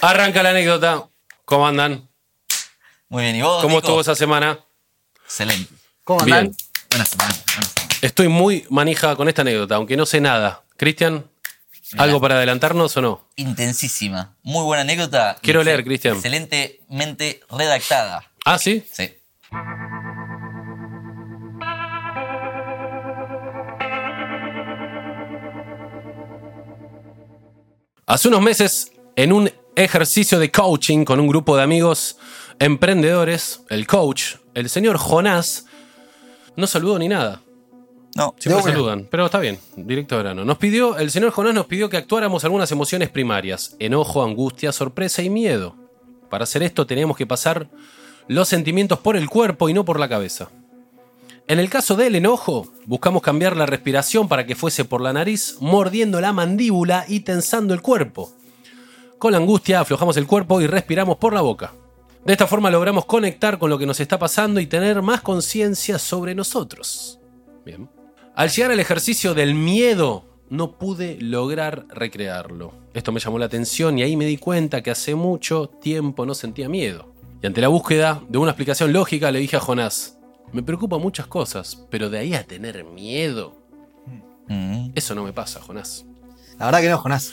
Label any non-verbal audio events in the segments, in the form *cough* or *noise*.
Arranca la anécdota. ¿Cómo andan? Muy bien, ¿y vos? ¿Cómo Nico? estuvo esa semana? Excelente. ¿Cómo Bien. andan? Buena semana. buena semana. Estoy muy manija con esta anécdota, aunque no sé nada. Cristian, ¿algo para adelantarnos o no? Intensísima. Muy buena anécdota. Quiero leer, Cristian. Excelentemente redactada. Ah, sí. Sí. Hace unos meses, en un ejercicio de coaching con un grupo de amigos emprendedores, el coach, el señor Jonás, no saludó ni nada. No. Siempre saludan, pero está bien, directo a grano. Nos pidió, el señor Jonás nos pidió que actuáramos algunas emociones primarias: enojo, angustia, sorpresa y miedo. Para hacer esto teníamos que pasar los sentimientos por el cuerpo y no por la cabeza. En el caso del enojo, buscamos cambiar la respiración para que fuese por la nariz, mordiendo la mandíbula y tensando el cuerpo. Con la angustia aflojamos el cuerpo y respiramos por la boca. De esta forma logramos conectar con lo que nos está pasando y tener más conciencia sobre nosotros. Bien. Al llegar al ejercicio del miedo, no pude lograr recrearlo. Esto me llamó la atención y ahí me di cuenta que hace mucho tiempo no sentía miedo. Y ante la búsqueda de una explicación lógica le dije a Jonás, me preocupan muchas cosas, pero de ahí a tener miedo, Mm. eso no me pasa, Jonás. La verdad que no, Jonás.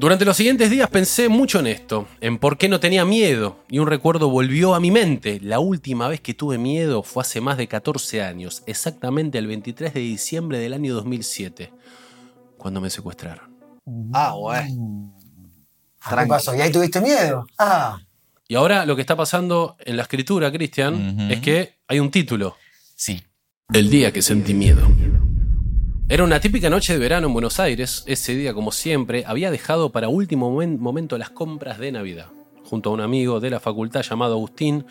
Durante los siguientes días pensé mucho en esto, en por qué no tenía miedo, y un recuerdo volvió a mi mente. La última vez que tuve miedo fue hace más de 14 años, exactamente el 23 de diciembre del año 2007, cuando me secuestraron. Ah, bueno. Ah, ¿Qué pasó? ¿Y ahí tuviste miedo? Ah, Y ahora lo que está pasando en la escritura, Cristian, es que hay un título, Sí. El día que sentí miedo. Era una típica noche de verano en Buenos Aires. Ese día, como siempre, había dejado para último momen- momento las compras de Navidad. Junto a un amigo de la facultad llamado Agustín,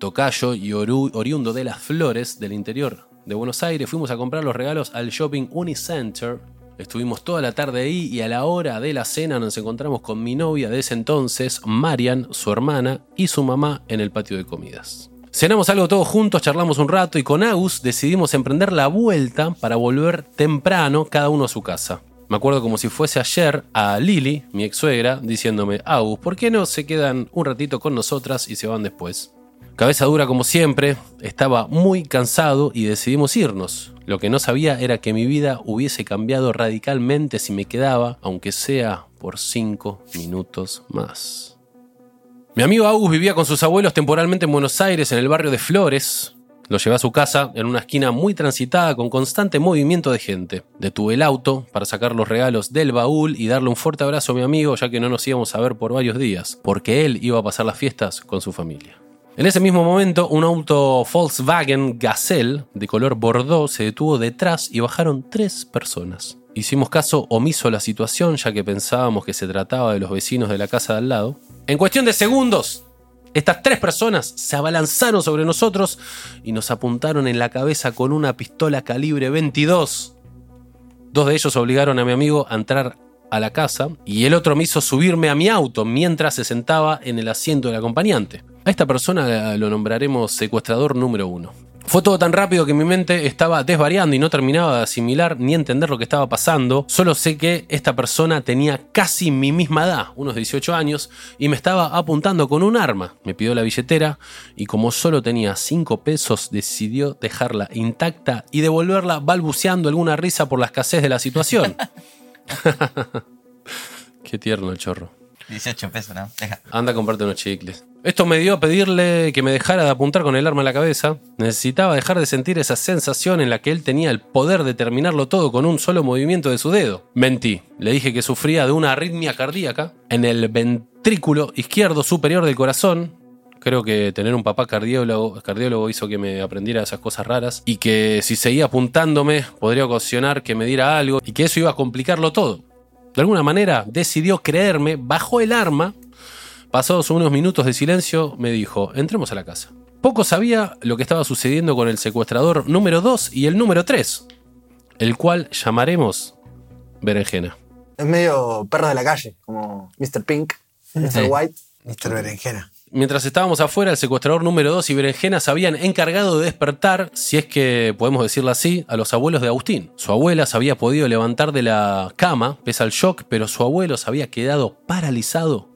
tocayo y oriundo de las flores del interior de Buenos Aires, fuimos a comprar los regalos al shopping Unicenter. Estuvimos toda la tarde ahí y a la hora de la cena nos encontramos con mi novia de ese entonces, Marian, su hermana y su mamá en el patio de comidas. Cenamos algo todos juntos, charlamos un rato y con Agus decidimos emprender la vuelta para volver temprano cada uno a su casa. Me acuerdo como si fuese ayer a Lili, mi ex suegra, diciéndome, Agus, ¿por qué no se quedan un ratito con nosotras y se van después? Cabeza dura como siempre, estaba muy cansado y decidimos irnos. Lo que no sabía era que mi vida hubiese cambiado radicalmente si me quedaba, aunque sea por cinco minutos más. Mi amigo Agus vivía con sus abuelos temporalmente en Buenos Aires, en el barrio de Flores. Lo llevé a su casa en una esquina muy transitada con constante movimiento de gente. Detuve el auto para sacar los regalos del baúl y darle un fuerte abrazo a mi amigo ya que no nos íbamos a ver por varios días, porque él iba a pasar las fiestas con su familia. En ese mismo momento, un auto Volkswagen Gazelle de color bordeaux se detuvo detrás y bajaron tres personas. Hicimos caso omiso a la situación ya que pensábamos que se trataba de los vecinos de la casa de al lado. En cuestión de segundos, estas tres personas se abalanzaron sobre nosotros y nos apuntaron en la cabeza con una pistola calibre 22. Dos de ellos obligaron a mi amigo a entrar a la casa y el otro me hizo subirme a mi auto mientras se sentaba en el asiento del acompañante. A esta persona lo nombraremos secuestrador número uno. Fue todo tan rápido que mi mente estaba desvariando y no terminaba de asimilar ni entender lo que estaba pasando. Solo sé que esta persona tenía casi mi misma edad, unos 18 años, y me estaba apuntando con un arma. Me pidió la billetera y como solo tenía 5 pesos decidió dejarla intacta y devolverla balbuceando alguna risa por la escasez de la situación. *laughs* *laughs* Qué tierno el chorro. 18 pesos, ¿no? Deja. Anda a comprarte unos chicles. Esto me dio a pedirle que me dejara de apuntar con el arma en la cabeza. Necesitaba dejar de sentir esa sensación en la que él tenía el poder de terminarlo todo con un solo movimiento de su dedo. Mentí. Le dije que sufría de una arritmia cardíaca en el ventrículo izquierdo superior del corazón. Creo que tener un papá cardiólogo, cardiólogo hizo que me aprendiera esas cosas raras y que si seguía apuntándome podría ocasionar que me diera algo y que eso iba a complicarlo todo. De alguna manera decidió creerme, bajó el arma, pasados unos minutos de silencio me dijo, entremos a la casa. Poco sabía lo que estaba sucediendo con el secuestrador número 2 y el número 3, el cual llamaremos Berenjena. Es medio perro de la calle, como Mr. Pink, Mr. White. Mr. Berenjena. Mientras estábamos afuera, el secuestrador número 2 y Berenjena se habían encargado de despertar, si es que podemos decirlo así, a los abuelos de Agustín. Su abuela se había podido levantar de la cama, pese al shock, pero su abuelo se había quedado paralizado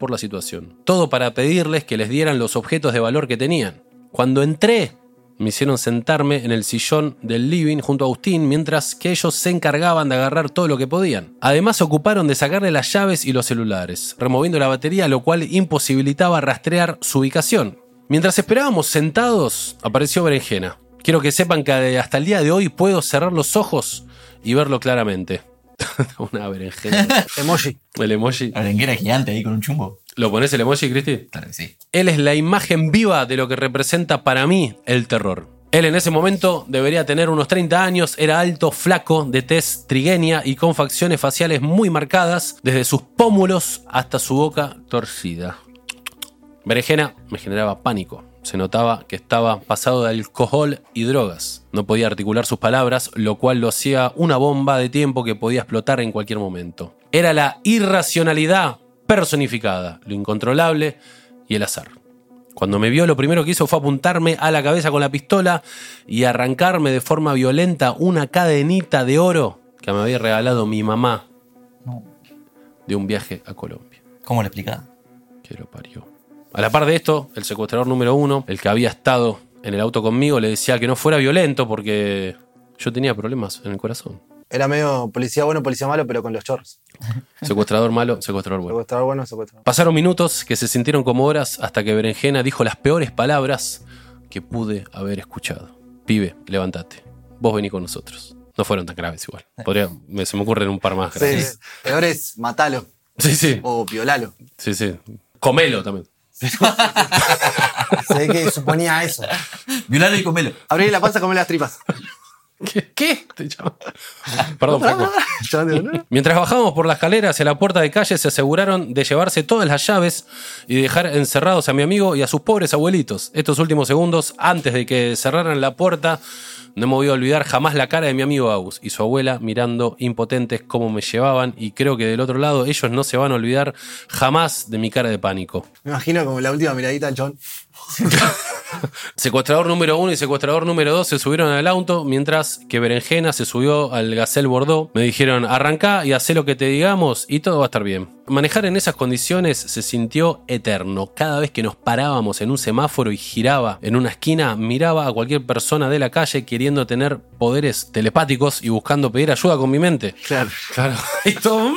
por la situación. Todo para pedirles que les dieran los objetos de valor que tenían. Cuando entré, me hicieron sentarme en el sillón del living junto a Agustín mientras que ellos se encargaban de agarrar todo lo que podían. Además se ocuparon de sacarle las llaves y los celulares, removiendo la batería, lo cual imposibilitaba rastrear su ubicación. Mientras esperábamos sentados, apareció Berenjena. Quiero que sepan que hasta el día de hoy puedo cerrar los ojos y verlo claramente. *laughs* Una berenjena. Emoji. El emoji. La berenjena gigante ahí con un chumbo. ¿Lo pones el emoji, Cristi? Claro que sí. Él es la imagen viva de lo que representa para mí el terror. Él en ese momento debería tener unos 30 años, era alto, flaco, de tez trigueña y con facciones faciales muy marcadas, desde sus pómulos hasta su boca torcida. Berenjena me generaba pánico. Se notaba que estaba pasado de alcohol y drogas. No podía articular sus palabras, lo cual lo hacía una bomba de tiempo que podía explotar en cualquier momento. Era la irracionalidad personificada, lo incontrolable y el azar. Cuando me vio, lo primero que hizo fue apuntarme a la cabeza con la pistola y arrancarme de forma violenta una cadenita de oro que me había regalado mi mamá de un viaje a Colombia. ¿Cómo le explicaba? Que lo parió. A la par de esto, el secuestrador número uno, el que había estado en el auto conmigo, le decía que no fuera violento porque yo tenía problemas en el corazón. Era medio policía bueno, policía malo, pero con los chorros. Secuestrador malo, secuestrador bueno. Secuestrador bueno, secuestrador. Pasaron minutos que se sintieron como horas hasta que Berenjena dijo las peores palabras que pude haber escuchado. Pibe, levántate. Vos vení con nosotros. No fueron tan graves igual. Podría, me- se me ocurren un par más Sí, graves. peor es matalo Sí, sí. o violalo. Sí, sí. Comelo también. *laughs* Se ve que suponía eso. Violalo y comelo. Abrí la panza, comer las tripas. ¿Qué? ¿Qué? Te. *laughs* Perdón, Franco. *laughs* Mientras bajábamos por la escalera hacia la puerta de calle, se aseguraron de llevarse todas las llaves y dejar encerrados a mi amigo y a sus pobres abuelitos. Estos últimos segundos, antes de que cerraran la puerta, no me voy a olvidar jamás la cara de mi amigo Agus y su abuela mirando impotentes cómo me llevaban y creo que del otro lado ellos no se van a olvidar jamás de mi cara de pánico. Me imagino como la última miradita al John. *laughs* Secuestrador número uno y secuestrador número dos se subieron al auto, mientras que Berenjena se subió al Gazelle Bordeaux. Me dijeron, arrancá y hacé lo que te digamos y todo va a estar bien. Manejar en esas condiciones se sintió eterno. Cada vez que nos parábamos en un semáforo y giraba en una esquina, miraba a cualquier persona de la calle queriendo tener poderes telepáticos y buscando pedir ayuda con mi mente. Claro. Claro. *laughs* Y todo, *laughs*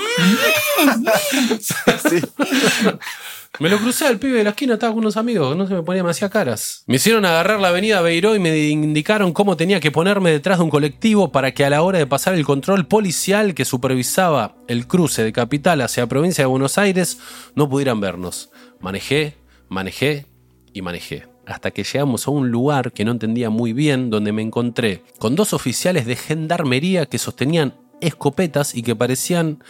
Sí. *laughs* Me lo crucé al pibe de la esquina, estaba con unos amigos, no se me ponía demasiadas caras. Me hicieron agarrar la avenida Beiró y me indicaron cómo tenía que ponerme detrás de un colectivo para que a la hora de pasar el control policial que supervisaba el cruce de capital hacia provincia de Buenos Aires no pudieran vernos. Manejé, manejé y manejé. Hasta que llegamos a un lugar que no entendía muy bien, donde me encontré con dos oficiales de gendarmería que sostenían escopetas y que parecían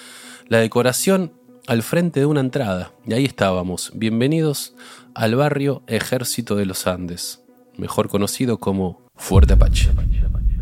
la decoración al frente de una entrada. Y ahí estábamos. Bienvenidos al barrio Ejército de los Andes, mejor conocido como Fuerte Apache.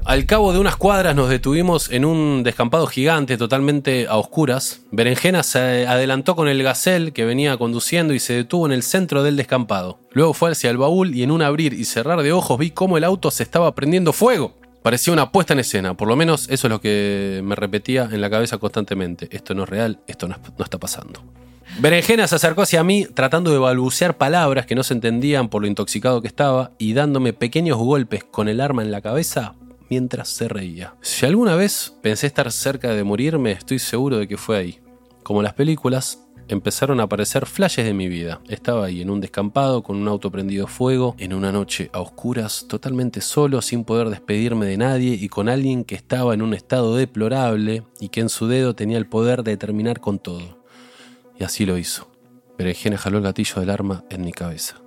Al cabo de unas cuadras nos detuvimos en un descampado gigante totalmente a oscuras. Berenjena se adelantó con el gacel que venía conduciendo y se detuvo en el centro del descampado. Luego fue hacia el baúl y en un abrir y cerrar de ojos vi cómo el auto se estaba prendiendo fuego. Parecía una puesta en escena, por lo menos eso es lo que me repetía en la cabeza constantemente. Esto no es real, esto no, está pasando. Berenjena se acercó hacia mí tratando de balbucear palabras que no se entendían por lo intoxicado que estaba y dándome pequeños golpes con el arma en la cabeza mientras se reía. Si alguna vez pensé estar cerca de morirme, estoy seguro de que fue ahí. Como las películas, empezaron a aparecer flashes de mi vida. Estaba ahí en un descampado con un auto prendido fuego, en una noche a oscuras, totalmente solo, sin poder despedirme de nadie y con alguien que estaba en un estado deplorable y que en su dedo tenía el poder de terminar con todo. Y así lo hizo. Berenjena jaló el gatillo del arma en mi cabeza.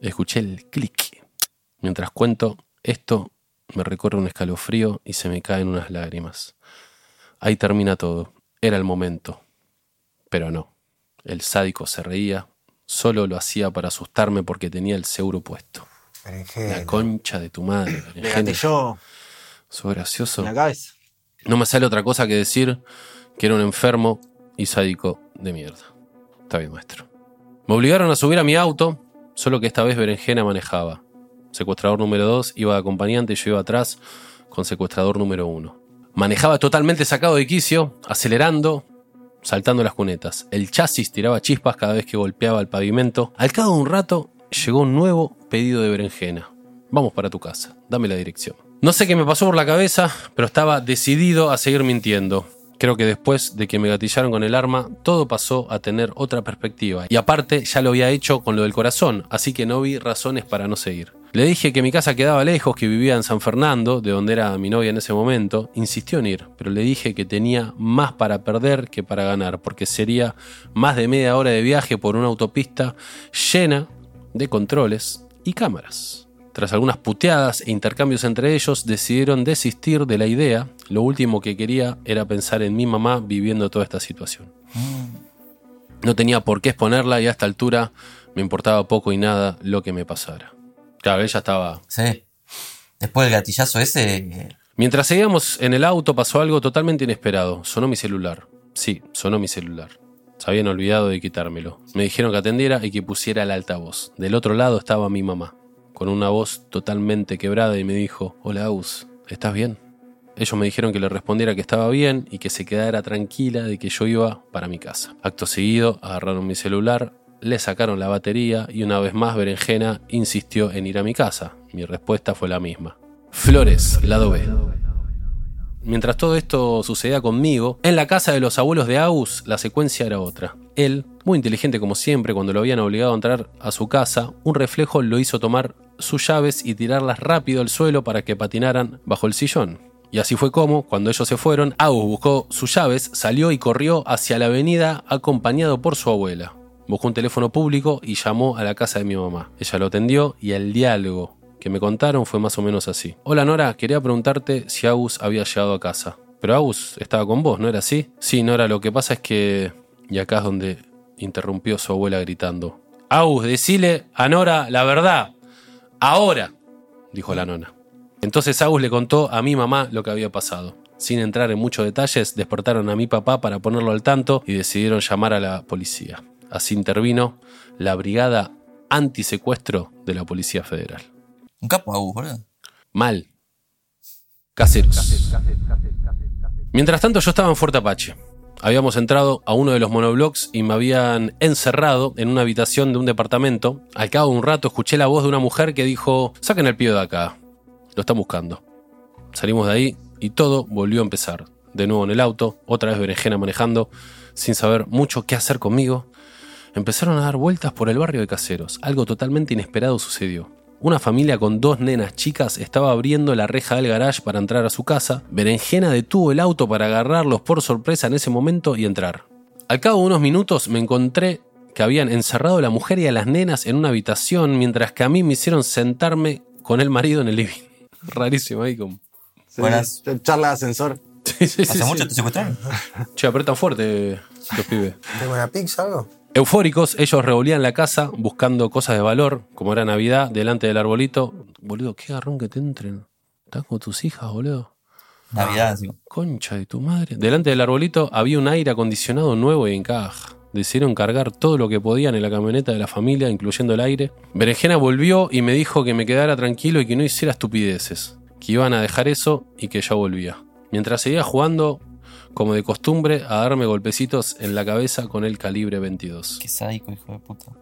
Escuché el clic. Mientras cuento esto, me recorre un escalofrío y se me caen unas lágrimas. Ahí termina todo. Era el momento. Pero no. El sádico se reía. Solo lo hacía para asustarme porque tenía el seguro puesto. La Berenjena. concha de tu madre. Me Sos gracioso. la cabeza. No me sale otra cosa que decir que era un enfermo y sádico de mierda. Está bien, maestro. Me obligaron a subir a mi auto, solo que esta vez Berenjena manejaba. Secuestrador número 2 iba de acompañante y yo iba atrás con secuestrador número 1. Manejaba totalmente sacado de quicio, acelerando, saltando las cunetas. El chasis tiraba chispas cada vez que golpeaba el pavimento. Al cabo de un rato llegó un nuevo pedido de berenjena. Vamos para tu casa, dame la dirección. No sé qué me pasó por la cabeza, pero estaba decidido a seguir mintiendo. Creo que después de que me gatillaron con el arma, todo pasó a tener otra perspectiva. Y aparte, ya lo había hecho con lo del corazón, así que no vi razones para no seguir. Le dije que mi casa quedaba lejos, que vivía en San Fernando, de donde era mi novia en ese momento. Insistió en ir, pero le dije que tenía más para perder que para ganar, porque sería más de media hora de viaje por una autopista llena de controles y cámaras. Tras algunas puteadas e intercambios entre ellos, decidieron desistir de la idea. Lo último que quería era pensar en mi mamá viviendo toda esta situación. No tenía por qué exponerla y a esta altura me importaba poco y nada lo que me pasara. Claro, ella estaba Sí. Después del gatillazo ese. eh, Mientras seguíamos en el auto pasó algo totalmente inesperado. Sonó mi celular. Sí, sonó mi celular. Se habían olvidado de quitármelo. Me dijeron que atendiera y que pusiera el altavoz. Del otro lado estaba mi mamá, con una voz totalmente quebrada y me dijo, Hola Aus, ¿estás bien? Ellos me dijeron que le respondiera que estaba bien y que se quedara tranquila de que yo iba para mi casa. Acto seguido, agarraron mi celular, le sacaron la batería y una vez más Berenjena insistió en ir a mi casa. Mi respuesta fue la misma. Flores, lado B. Mientras todo esto sucedía conmigo, en la casa de los abuelos de Aus la secuencia era otra. Él, muy inteligente como siempre, cuando lo habían obligado a entrar a su casa, un reflejo lo hizo tomar sus llaves y tirarlas rápido al suelo para que patinaran bajo el sillón. Y así fue como, cuando ellos se fueron, Aus buscó sus llaves, salió y corrió hacia la avenida acompañado por su abuela. Buscó un teléfono público y llamó a la casa de mi mamá. Ella lo atendió y el diálogo que me contaron fue más o menos así. Hola Nora, quería preguntarte si Agus había llegado a casa. Pero Agus estaba con vos, ¿no era así? Sí, Nora, lo que pasa es que... Y acá es donde interrumpió su abuela gritando. Agus, decile a Nora la verdad. Ahora, dijo la nona. Entonces Agus le contó a mi mamá lo que había pasado. Sin entrar en muchos detalles, despertaron a mi papá para ponerlo al tanto y decidieron llamar a la policía. Así intervino la brigada antisecuestro de la Policía Federal. Un capo Agus, boludo. Mal. Caseros. Mientras tanto yo estaba en Fuerte Apache. Habíamos entrado a uno de los monoblocks y me habían encerrado en una habitación de un departamento. Al cabo de un rato escuché la voz de una mujer que dijo, saquen el pibe de acá. Lo están buscando. Salimos de ahí y todo volvió a empezar. De nuevo en el auto, otra vez berenjena manejando, sin saber mucho qué hacer conmigo. Empezaron a dar vueltas por el barrio de Caseros. Algo totalmente inesperado sucedió. Una familia con dos nenas chicas estaba abriendo la reja del garage para entrar a su casa. Berenjena detuvo el auto para agarrarlos por sorpresa en ese momento y entrar. Al cabo de unos minutos me encontré que habían encerrado a la mujer y a las nenas en una habitación mientras que a mí me hicieron sentarme con el marido en el living. *laughs* Rarísimo ahí como... Sí, Buenas. Charla de ascensor. Sí, sí, sí, ¿Hace sí. mucho te secuestraron? Che, apretan fuerte *laughs* los pibes. ¿Tengo una pizza o algo? Eufóricos, ellos revolían la casa buscando cosas de valor, como era Navidad, delante del arbolito. Boludo, qué garrón que te entren. Estás con tus hijas, boludo. Navidad, encima. Concha de tu madre. Delante del arbolito había un aire acondicionado nuevo y en caja. Decidieron cargar todo lo que podían en la camioneta de la familia, incluyendo el aire. Berenjena volvió y me dijo que me quedara tranquilo y que no hiciera estupideces. Que iban a dejar eso y que ya volvía. Mientras seguía jugando, como de costumbre, a darme golpecitos en la cabeza con el calibre 22. Qué sádico, hijo de puta.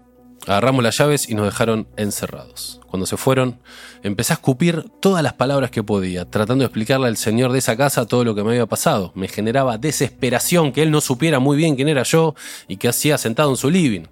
Agarramos las llaves y nos dejaron encerrados. Cuando se fueron, empecé a escupir todas las palabras que podía, tratando de explicarle al señor de esa casa todo lo que me había pasado. Me generaba desesperación que él no supiera muy bien quién era yo y qué hacía sentado en su living.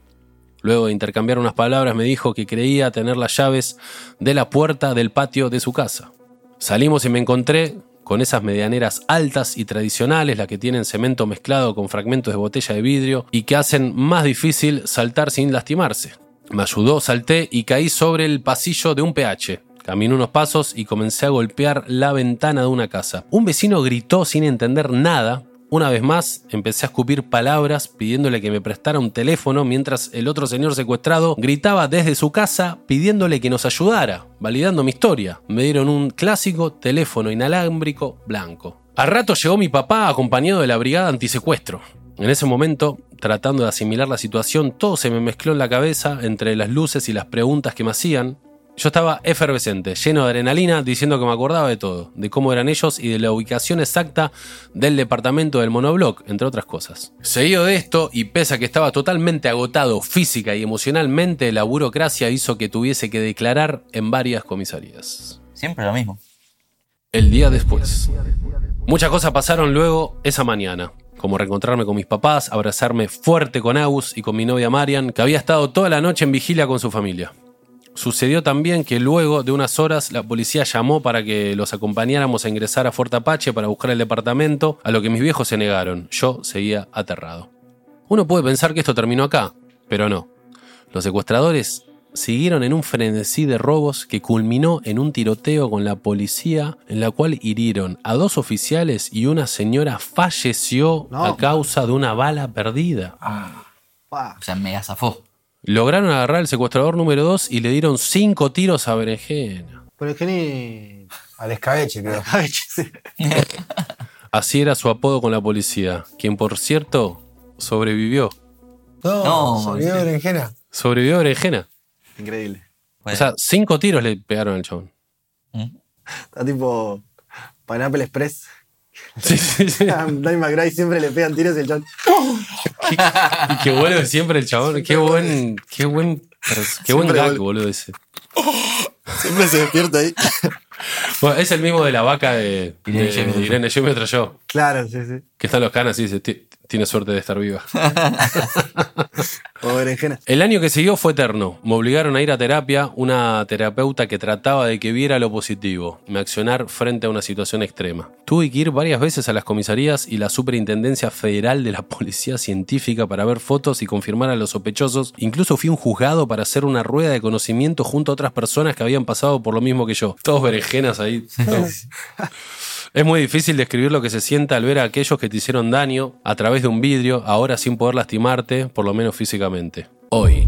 Luego de intercambiar unas palabras me dijo que creía tener las llaves de la puerta del patio de su casa. Salimos y me encontré con esas medianeras altas y tradicionales, las que tienen cemento mezclado con fragmentos de botella de vidrio y que hacen más difícil saltar sin lastimarse. Me ayudó, salté y caí sobre el pasillo de un PH. Caminé unos pasos y comencé a golpear la ventana de una casa. Un vecino gritó sin entender nada Una vez más, empecé a escupir palabras pidiéndole que me prestara un teléfono mientras el otro señor secuestrado gritaba desde su casa pidiéndole que nos ayudara, validando mi historia. Me dieron un clásico teléfono inalámbrico blanco. Al rato llegó mi papá acompañado de la brigada antisecuestro. En ese momento, tratando de asimilar la situación, todo se me mezcló en la cabeza entre las luces y las preguntas que me hacían. Yo estaba efervescente, lleno de adrenalina, diciendo que me acordaba de todo, de cómo eran ellos y de la ubicación exacta del departamento del monobloc, entre otras cosas. Seguido de esto, y pese a que estaba totalmente agotado física y emocionalmente, la burocracia hizo que tuviese que declarar en varias comisarías. Siempre lo mismo. El día después. Muchas cosas pasaron luego esa mañana, como reencontrarme con mis papás, abrazarme fuerte con Agus y con mi novia Marian, que había estado toda la noche en vigilia con su familia. Sucedió también que luego de unas horas la policía llamó para que los acompañáramos a ingresar a Fuerte Apache para buscar el departamento, a lo que mis viejos se negaron. Yo seguía aterrado. Uno puede pensar que esto terminó acá, pero no. Los secuestradores siguieron en un frenesí de robos que culminó en un tiroteo con la policía en la cual hirieron a dos oficiales y una señora falleció No. a causa de una bala perdida. Pa. O sea, me zafó. Lograron agarrar al secuestrador número 2 y le dieron cinco tiros a Berenjena. Pero es que ni. Al escabeche, creo. *laughs* *laughs* Así era su apodo con la policía, quien por cierto sobrevivió. No, olvidó sí. berenjena. Sobrevivió a Berenjena. Increíble. O sea, cinco tiros le pegaron al chabón. Está tipo Pineapple Express. Sí, sí, sí. *laughs* A Dave McGrath siempre le pegan tiros y el chabón. Y qué bueno siempre el chabón. Qué buen, qué buen, qué buen Siempre gag, boludo ese. Siempre se despierta ahí. Bueno, es el mismo de la vaca de Irene de. Irene Jimmy otro yo. Claro, sí, sí. Que están los canas y dice, "Ti- tiene suerte de estar viva. *laughs* El año que siguió fue eterno. Me obligaron a ir a terapia, una terapeuta que trataba de que viera lo positivo, me accionar frente a una situación extrema. Tuve que ir varias veces a las comisarías y la Superintendencia Federal de la Policía Científica para ver fotos y confirmar a los sospechosos. Incluso fui a un juzgado para hacer una rueda de conocimiento junto a otras personas que habían pasado por lo mismo que yo. Todos berenjenas ahí. Es muy difícil describir lo que se siente al ver a aquellos que te hicieron daño a través de un vidrio, ahora sin poder lastimarte, por lo menos físicamente. Hoy.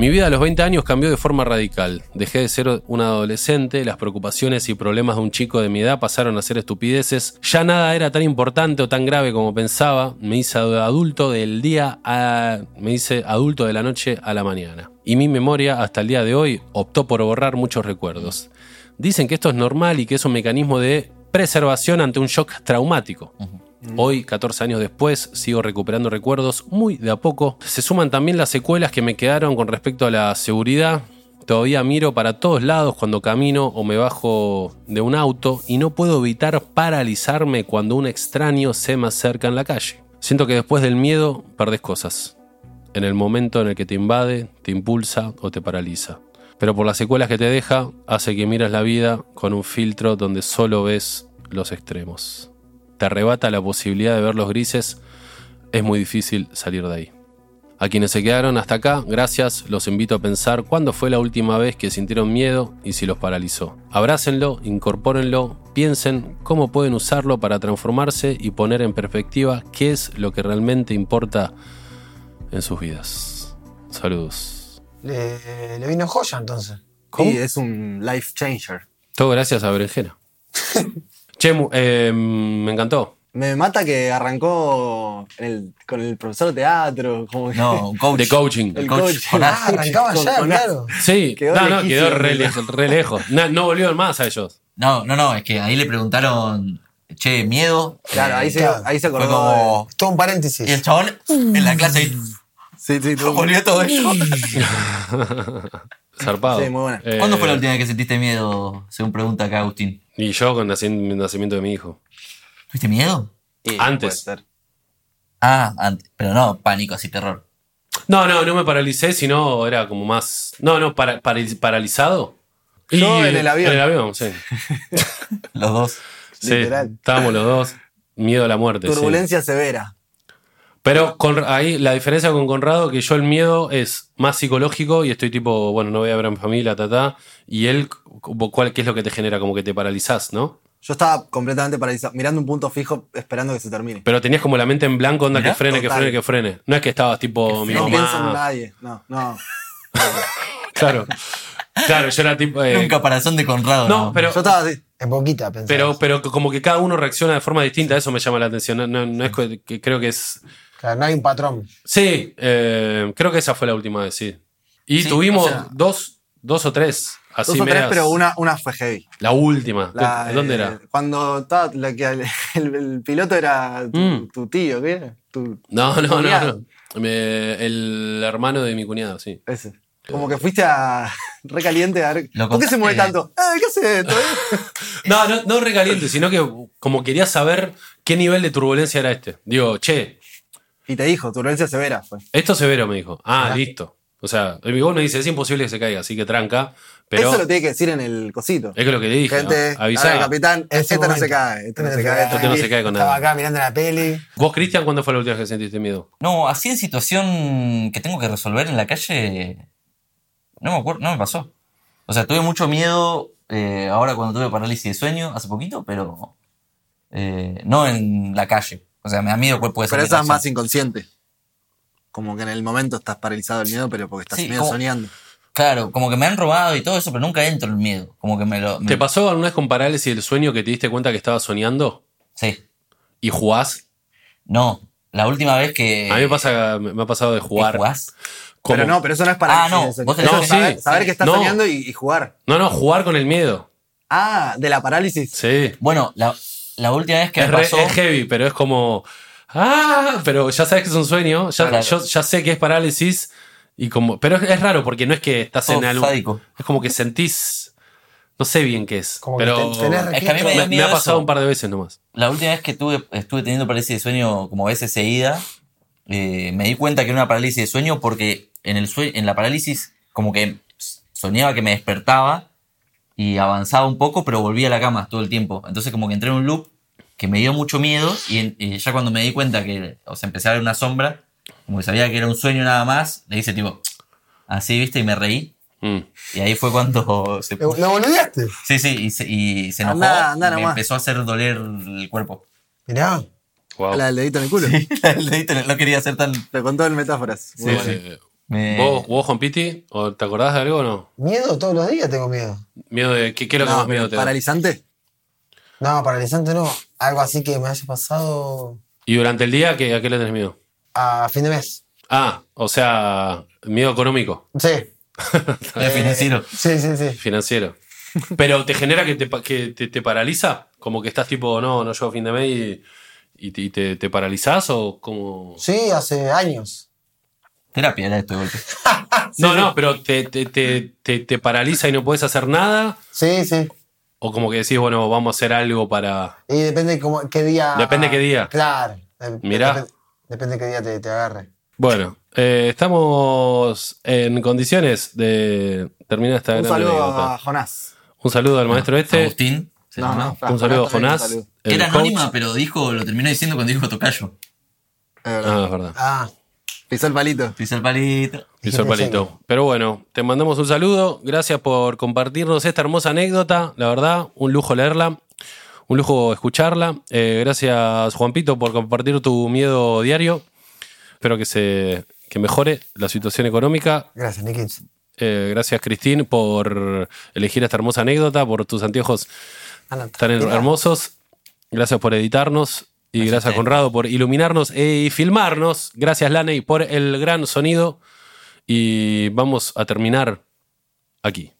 Mi vida a los 20 años cambió de forma radical. Dejé de ser un adolescente, las preocupaciones y problemas de un chico de mi edad pasaron a ser estupideces. Ya nada era tan importante o tan grave como pensaba. Me hice adulto del día a. me hice adulto de la noche a la mañana. Y mi memoria, hasta el día de hoy, optó por borrar muchos recuerdos. Dicen que esto es normal y que es un mecanismo de preservación ante un shock traumático. Hoy, 14 años después, sigo recuperando recuerdos muy de a poco. Se suman también las secuelas que me quedaron con respecto a la seguridad. Todavía miro para todos lados cuando camino o me bajo de un auto y no puedo evitar paralizarme cuando un extraño se me acerca en la calle. Siento que después del miedo perdés cosas. En el momento en el que te invade, te impulsa o te paraliza. Pero por las secuelas que te deja, hace que miras la vida con un filtro donde solo ves los extremos. Te arrebata la posibilidad de ver los grises, es muy difícil salir de ahí. A quienes se quedaron hasta acá, gracias, los invito a pensar cuándo fue la última vez que sintieron miedo y si los paralizó. Abrácenlo, incorpórenlo, piensen cómo pueden usarlo para transformarse y poner en perspectiva qué es lo que realmente importa en sus vidas. Saludos. Le, le vino joya entonces. ¿Cómo? Sí, es un life changer. Todo gracias a Berenjena. *laughs* che, mu- eh, me encantó. Me mata que arrancó el- con el profesor de teatro. Como que- No, un *laughs* coach. De coaching. El coach coach. con Ah, arrancaba Con- ya, con- claro. Sí, Quedó no, no, quedó re, lejos. No, no volvieron más a ellos. No, no, no, es que ahí le preguntaron, che, miedo. Claro, ahí se, Claro. ahí se Fue acordó. como. Todo un paréntesis. Y el chabón en la clase ahí Sí, sí, tú- *laughs* volvió todo eso. *laughs* Zarpado. Sí, muy buena. Eh, ¿Cuándo fue la última vez que sentiste miedo? Según pregunta acá Agustín. Y yo con el nacimiento de mi hijo. ¿Tuviste miedo? Sí, Antes. Ah, antes. Pero no, pánico, así terror. No, no, no me paralicé, sino era como más. No, no, para- para- paralizado. Yo en el avión. En el avión, sí. *laughs* Los dos. Sí, Literal. estábamos los dos. Miedo a la muerte. sí. Turbulencia severa. Pero con, ahí la diferencia con Conrado que yo el miedo es más psicológico y estoy tipo, bueno, no voy a ver a mi familia, ta, ta. Y él, como, ¿cuál, ¿qué es lo que te genera? Como que te paralizás, ¿no? Yo estaba completamente paralizado, mirando un punto fijo, esperando que se termine. Pero tenías como la mente en blanco, onda Mirá, que frene, que frene, que frene. No es que estabas tipo mi no mamá. pienso en nadie. No, no. *laughs* Claro. Claro, yo era tipo. eh, un caparazón de Conrado. no, pero. Yo estaba así. En poquita, pensé. Pero, pero como que cada uno reacciona de forma distinta, eso me llama la atención. No, no- no es que, que creo que es. Claro, no hay un patrón. Sí, eh, creo que esa fue la última vez, sí. Y Sí, tuvimos o sea- dos, dos o tres. Así Dos o tres, pero una, una fue heavy. La última. La, ¿Dónde eh, era? Cuando estaba, la que el, *laughs* el- el piloto era tu, Mm. tu tío, ¿qué era? Tu, No, no, no. cuñado. no. Me- el hermano de mi cuñado, sí. ese. Como que fuiste a *laughs* recaliente a ver. ¿Por qué se mueve tanto? ¿qué hace esto? eh? *laughs* No, no, no recaliente, sino que como quería saber qué nivel de turbulencia era este. Digo, che, Y te dijo, turbulencia severa fue. esto es severo, me dijo. Ah, listo. O sea, el Miguel me dice, es imposible que se caiga, así que tranca. Pero Eso lo tiene que decir en el cosito. es que lo que te dije. Gente, ¿no? Avisá. a ver, capitán, esto no se cae. Esto no se cae. Esto no se cae con Estaba nada. acá mirando la peli. ¿Vos, Cristian, cuándo fue la última vez que sentiste miedo? No, así en situación que tengo que resolver en la calle, no me acuerdo, no me pasó. O sea, tuve mucho miedo eh, ahora cuando tuve parálisis de sueño, hace poquito, pero eh, no en la calle. O sea, me da miedo cuál puede ser. Pero esa es más inconsciente. Como que en el momento estás paralizado del miedo, pero porque estás Sí, medio como- soñando. Claro, como que me han robado y todo eso, pero nunca entro en el miedo. Como que me lo. me- ¿Te pasó alguna vez con parálisis del sueño que te diste cuenta que estabas soñando Sí. y jugás? No, la última vez que. A mí me, pasa, me ha pasado de jugar. jugás. como- Pero no, pero eso no es para Ah, no, vos tenés que- saber, sí, saber sí. que estás No. soñando y, y jugar. No, no, jugar con el miedo. Ah, de la parálisis. Sí. Bueno, la, la última vez que Es, me re- pasó. es heavy, pero es como. ¡Ah! Pero ya sabes que es un sueño. Ya, Claro. yo ya sé que es parálisis. Y como, pero es, es raro porque no es que estás Todo en algo. sádico. Es como que sentís. No sé bien qué es. Como que pero te- tenés Es que a mí me ha pasado eso. un par de veces nomás. La última vez que tuve, estuve teniendo parálisis de sueño como veces seguida, eh, me di cuenta que era una parálisis de sueño porque en, el sue- en la parálisis como que soñaba que me despertaba y avanzaba un poco, pero volvía a la cama todo el tiempo. Entonces como que entré en un loop que me dio mucho miedo y, ya cuando me di cuenta que, o sea, empecé a ver una sombra, como que sabía que era un sueño nada más, le hice tipo, así, viste, y me reí. Mm. Y ahí fue cuando se ¿Lo, lo boludeaste? Sí, sí, y se, y se enojó. Andá, andá y me nomás. empezó a hacer doler el cuerpo. Mirá. Wow. La del dedito en el culo. *laughs* El dedito no quería hacer tan. Lo contó en metáforas. Muy Sí, bueno. Eh, me- ¿Vos, vos, Juan Piti? ¿O ¿Te acordás de algo o no? Miedo todos los días tengo miedo. ¿Miedo de qué, qué es lo que más miedo te da? ¿Paralizante? No, paralizante no. Algo así que me haya pasado ¿Y durante el día ¿qué, a qué le tenés miedo? a fin de mes. Ah, o sea, miedo económico, Sí. de *laughs* financiero. Sí, sí, sí. financiero. Pero te genera que te, que te, te paraliza, como que estás tipo, no, no llego a fin de mes y, y te, y te- te paralizás o como... Sí, hace años. Terapia era esto de golpe. *laughs* no, no, pero te, te, te, te- te paraliza y no puedes hacer nada Sí, sí. o como que decís, bueno, vamos a hacer algo para... Y depende cómo, qué día. Depende qué día. Claro. De- Mirá. Depende, depende qué día te, te agarre. Bueno, eh, estamos en condiciones de terminar esta Un gran saludo anécdota. a Jonás. Un saludo al maestro este. Agustín. ¿se No, no, Un saludo a Jonás. saludo. Era coach. anónima, pero dijo, lo terminó diciendo cuando dijo tocayo. Verdad. Ah, es verdad. Ah, Pisó el palito. Pisa el palito. Piso el palito. Pero bueno, te mandamos un saludo. Gracias por compartirnos esta hermosa anécdota. La verdad, un lujo leerla. Un lujo escucharla. Eh, gracias, Juanpito, por compartir tu miedo diario. Espero que se que mejore la situación económica. gracias, Nikits. Eh, gracias, Cristín, por elegir esta hermosa anécdota, por tus anteojos tan hermosos. Gracias por editarnos. Y Gracias gracias, a ti. Conrado, por iluminarnos e- y filmarnos. Gracias, Laney, por el gran sonido. Y vamos a terminar aquí.